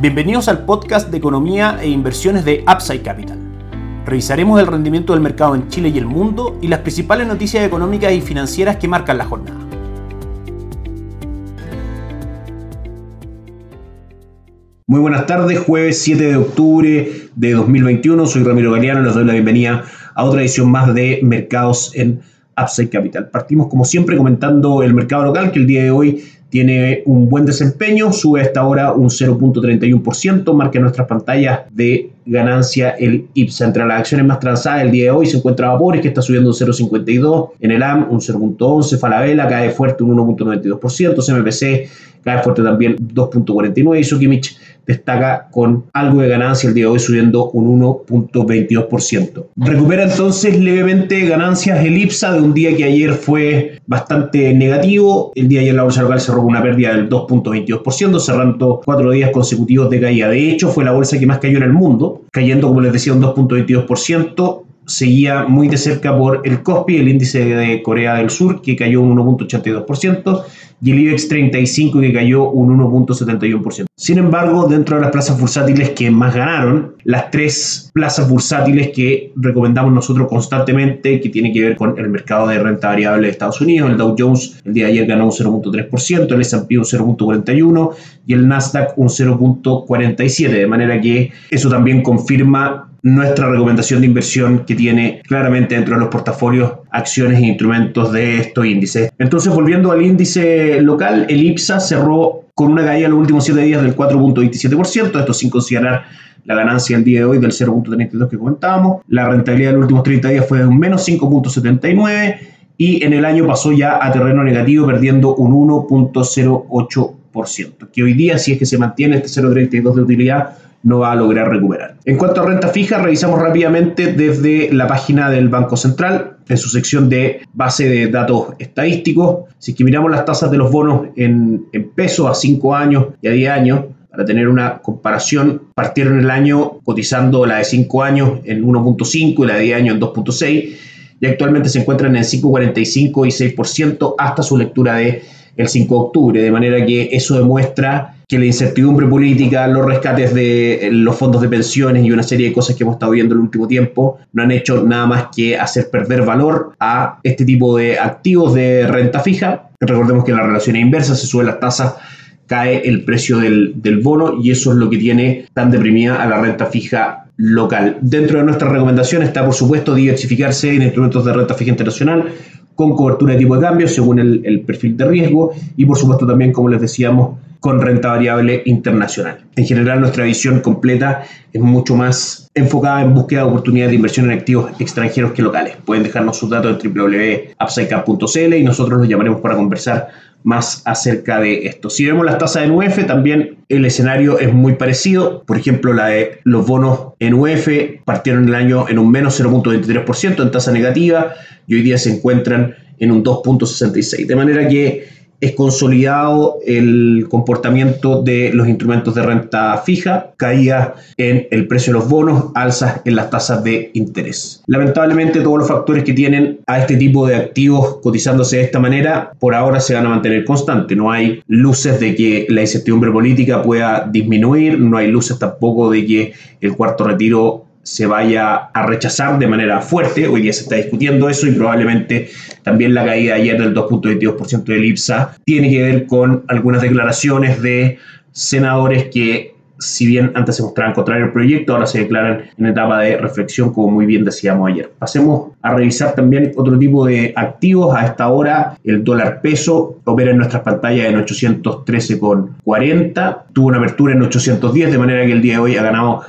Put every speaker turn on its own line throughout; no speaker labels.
Bienvenidos al podcast de economía e inversiones de Upside Capital. Revisaremos el rendimiento del mercado en Chile y el mundo y las principales noticias económicas y financieras que marcan la jornada. Muy buenas tardes, jueves 7 de octubre de 2021. Soy Ramiro Galeano les doy la bienvenida a otra edición más de Mercados en Upside Capital. Partimos como siempre comentando el mercado local que el día de hoy tiene un buen desempeño, sube hasta ahora un 0.31%, marca nuestras pantallas de ganancia el IPSA. Entre las acciones más transadas el día de hoy se encuentra Vapores, que está subiendo un 0.52, en el AM un 0.11, Falabella cae fuerte un 1.92%, CMPC cae fuerte también 2.49 y Sokimich destaca con algo de ganancia el día de hoy subiendo un 1.22%. Recupera entonces levemente ganancias el IPSA de un día que ayer fue bastante negativo. El día de ayer la bolsa local cerró con una pérdida del 2.22%, cerrando cuatro días consecutivos de caída. De hecho, fue la bolsa que más cayó en el mundo, cayendo, como les decía, un 2.22% seguía muy de cerca por el COSPI, el índice de Corea del Sur, que cayó un 1.82%, y el IBEX 35 que cayó un 1.71%. Sin embargo, dentro de las plazas bursátiles que más ganaron, las tres plazas bursátiles que recomendamos nosotros constantemente, que tienen que ver con el mercado de renta variable de Estados Unidos, el Dow Jones el día de ayer ganó un 0.3%, el S&P un 0.41% y el Nasdaq un 0.47%, de manera que eso también confirma nuestra recomendación de inversión que tiene claramente dentro de los portafolios acciones e instrumentos de estos índices. Entonces, volviendo al índice local, el IPSA cerró con una caída en los últimos 7 días del 4.27%, esto sin considerar la ganancia el día de hoy del 0.32 que comentábamos. La rentabilidad de los últimos 30 días fue de un menos 5.79 y en el año pasó ya a terreno negativo perdiendo un 1.08%, que hoy día si es que se mantiene este 0.32 de utilidad no va a lograr recuperar. En cuanto a renta fija, revisamos rápidamente desde la página del Banco Central, en su sección de base de datos estadísticos. Si es que miramos las tasas de los bonos en, en pesos a 5 años y a 10 años, para tener una comparación, partieron el año cotizando la de 5 años en 1.5 y la de 10 años en 2.6 y actualmente se encuentran en 5.45 y 6% hasta su lectura de el 5 de octubre, de manera que eso demuestra que la incertidumbre política, los rescates de eh, los fondos de pensiones y una serie de cosas que hemos estado viendo en el último tiempo no han hecho nada más que hacer perder valor a este tipo de activos de renta fija. Recordemos que la relación inversa se suben las tasas cae el precio del, del, bono y eso es lo que tiene tan deprimida a la renta fija local. Dentro de nuestra recomendación está, por supuesto, diversificarse en instrumentos de renta fija internacional con cobertura de tipo de cambio según el perfil de riesgo y, por supuesto, también, como les decíamos, con renta variable internacional. En general, nuestra visión completa es mucho más enfocada en búsqueda de oportunidades de inversión en activos extranjeros que locales. Pueden dejarnos sus datos en www.upsidecap.cl y nosotros los llamaremos para conversar más acerca de esto. Si vemos las tasas en UF, también el escenario es muy parecido. Por ejemplo, la de los bonos en UF partieron el año en un menos 0.23% en tasa negativa y hoy día se encuentran en un 2.66%. De manera que es consolidado el comportamiento de los instrumentos de renta fija, caída en el precio de los bonos, alzas en las tasas de interés. Lamentablemente todos los factores que tienen a este tipo de activos cotizándose de esta manera por ahora se van a mantener constantes. No hay luces de que la incertidumbre política pueda disminuir, no hay luces tampoco de que el cuarto retiro se vaya a rechazar de manera fuerte. Hoy día se está discutiendo eso y probablemente también la caída ayer del 2.22% del IPSA tiene que ver con algunas declaraciones de senadores que si bien antes se mostraban contrario al proyecto, ahora se declaran en etapa de reflexión, como muy bien decíamos ayer. Pasemos a revisar también otro tipo de activos. A esta hora, el dólar peso opera en nuestras pantallas en 813,40. Tuvo una apertura en 810, de manera que el día de hoy ha ganado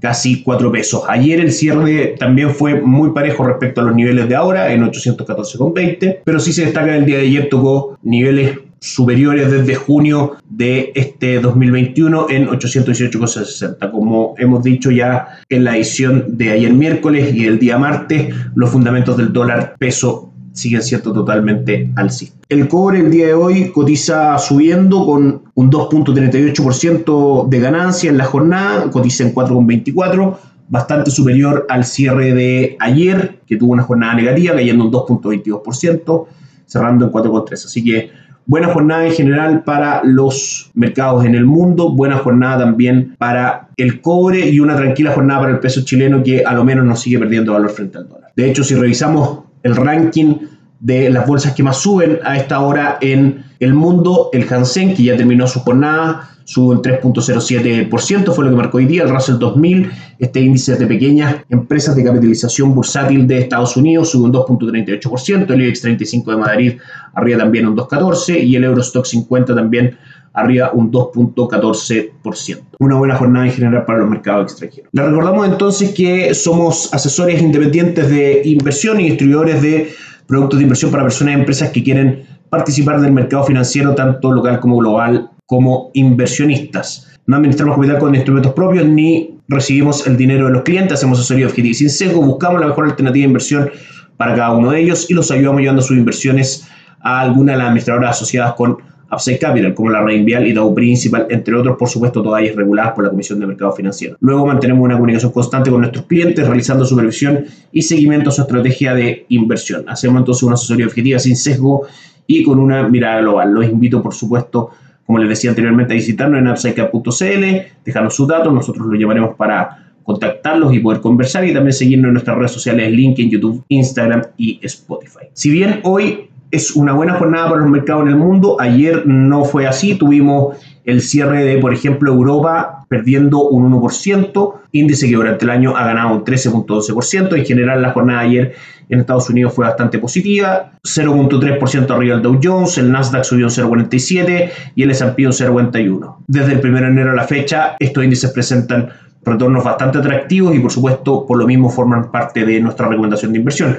casi 4 pesos. Ayer el cierre también fue muy parejo respecto a los niveles de ahora, en 814,20, pero sí se destaca el día de ayer tocó niveles superiores desde junio de este 2021 en 818,60. Como hemos dicho ya en la edición de ayer miércoles y el día martes, los fundamentos del dólar peso siguen siendo totalmente alcistas. El cobre el día de hoy cotiza subiendo con un 2.38% de ganancia en la jornada, cotiza en 4.24, bastante superior al cierre de ayer, que tuvo una jornada negativa, cayendo un 2.22%, cerrando en 4.3. Así que Buena jornada en general para los mercados en el mundo, buena jornada también para el cobre y una tranquila jornada para el peso chileno que a lo menos nos sigue perdiendo valor frente al dólar. De hecho, si revisamos el ranking de las bolsas que más suben a esta hora en el mundo, el Hansen, que ya terminó su jornada, sube un 3.07%, fue lo que marcó hoy día. El Russell 2000, este índice de pequeñas empresas de capitalización bursátil de Estados Unidos sube un 2.38%, el IBEX 35 de Madrid arriba también un 2.14% y el Eurostock 50 también arriba un 2.14%. Una buena jornada en general para los mercados extranjeros. Le recordamos entonces que somos asesores independientes de inversión y distribuidores de productos de inversión para personas y empresas que quieren participar del mercado financiero tanto local como global como inversionistas. No administramos capital con instrumentos propios ni recibimos el dinero de los clientes, hacemos asesoría objetiva y sin sesgo, buscamos la mejor alternativa de inversión para cada uno de ellos y los ayudamos llevando sus inversiones a alguna de las administradoras asociadas con Upside Capital, como la Reinvial y Dow Principal, entre otros, por supuesto, todas ellas reguladas por la Comisión de Mercado Financiero. Luego mantenemos una comunicación constante con nuestros clientes, realizando supervisión y seguimiento a su estrategia de inversión. Hacemos entonces una asesoría objetiva sin sesgo y con una mirada global. Los invito, por supuesto, como les decía anteriormente, a visitarnos en upsidecap.cl, dejarnos sus datos, nosotros los llamaremos para contactarlos y poder conversar y también seguirnos en nuestras redes sociales, LinkedIn, YouTube, Instagram y Spotify. Si bien hoy es una buena jornada para los mercados en el mundo, ayer no fue así, tuvimos el cierre de, por ejemplo, Europa perdiendo un 1%, índice que durante el año ha ganado un 13.12%, en general la jornada de ayer en Estados Unidos fue bastante positiva, 0.3% arriba el Dow Jones, el Nasdaq subió un 0.47 y el S&P un 0.41. Desde el 1 de enero a la fecha, estos índices presentan retornos bastante atractivos y por supuesto por lo mismo forman parte de nuestra recomendación de inversión.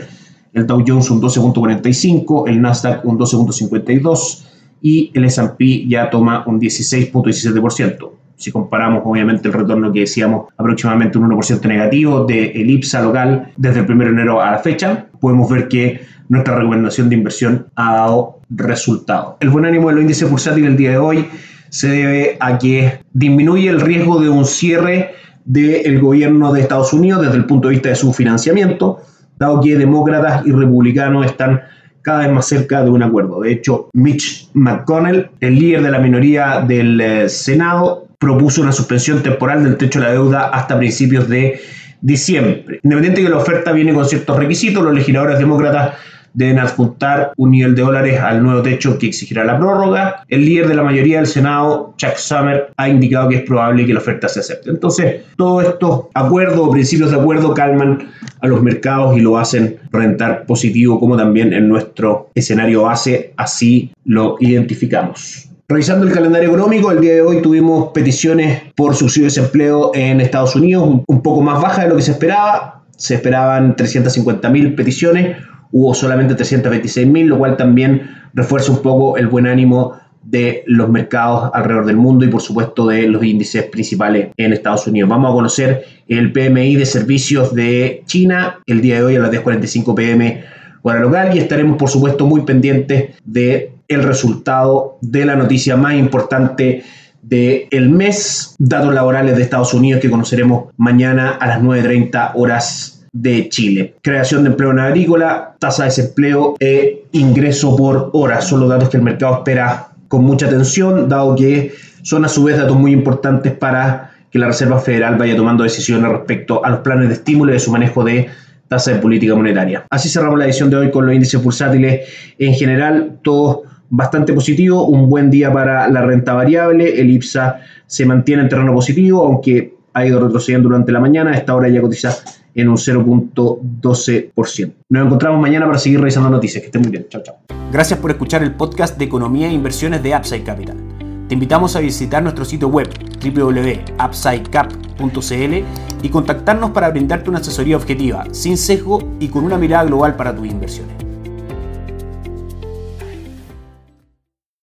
El Dow Jones un 12.45, el Nasdaq un 12.52 y el S&P ya toma un 16.17%. Si comparamos obviamente el retorno que decíamos aproximadamente un 1% negativo de el IPSA local desde el 1 de enero a la fecha, podemos ver que nuestra recomendación de inversión ha dado resultado. El buen ánimo de los índices bursátiles el día de hoy se debe a que disminuye el riesgo de un cierre del gobierno de Estados Unidos desde el punto de vista de su financiamiento, dado que demócratas y republicanos están cada vez más cerca de un acuerdo. De hecho, Mitch McConnell, el líder de la minoría del eh, Senado, propuso una suspensión temporal del techo de la deuda hasta principios de diciembre. Independiente de que la oferta viene con ciertos requisitos, los legisladores demócratas deben adjuntar un nivel de dólares al nuevo techo que exigirá la prórroga. El líder de la mayoría del Senado, Chuck Summer, ha indicado que es probable que la oferta se acepte. Entonces, todos estos acuerdos o principios de acuerdo calman a los mercados y lo hacen rentar positivo, como también en nuestro escenario base, así lo identificamos. Revisando el calendario económico, el día de hoy tuvimos peticiones por subsidio de desempleo en Estados Unidos, un poco más baja de lo que se esperaba. Se esperaban 350.000 peticiones, hubo solamente 326.000, lo cual también refuerza un poco el buen ánimo de los mercados alrededor del mundo y por supuesto de los índices principales en Estados Unidos. Vamos a conocer el PMI de servicios de China el día de hoy a las 10.45 pm hora local y estaremos por supuesto muy pendientes de el resultado de la noticia más importante del mes, datos laborales de Estados Unidos que conoceremos mañana a las 9.30 horas de Chile. Creación de empleo en agrícola, tasa de desempleo e ingreso por hora son los datos que el mercado espera con mucha atención, dado que son a su vez datos muy importantes para que la Reserva Federal vaya tomando decisiones respecto a los planes de estímulo y de su manejo de tasa de política monetaria. Así cerramos la edición de hoy con los índices bursátiles en general, todos bastante positivo, un buen día para la renta variable, el IPSA se mantiene en terreno positivo, aunque ha ido retrocediendo durante la mañana, a esta hora ya cotiza en un 0.12%. Nos encontramos mañana para seguir revisando noticias. Que estén muy bien. Chao, chao.
Gracias por escuchar el podcast de Economía e Inversiones de Upside Capital. Te invitamos a visitar nuestro sitio web www.upsidecap.cl y contactarnos para brindarte una asesoría objetiva, sin sesgo y con una mirada global para tus inversiones.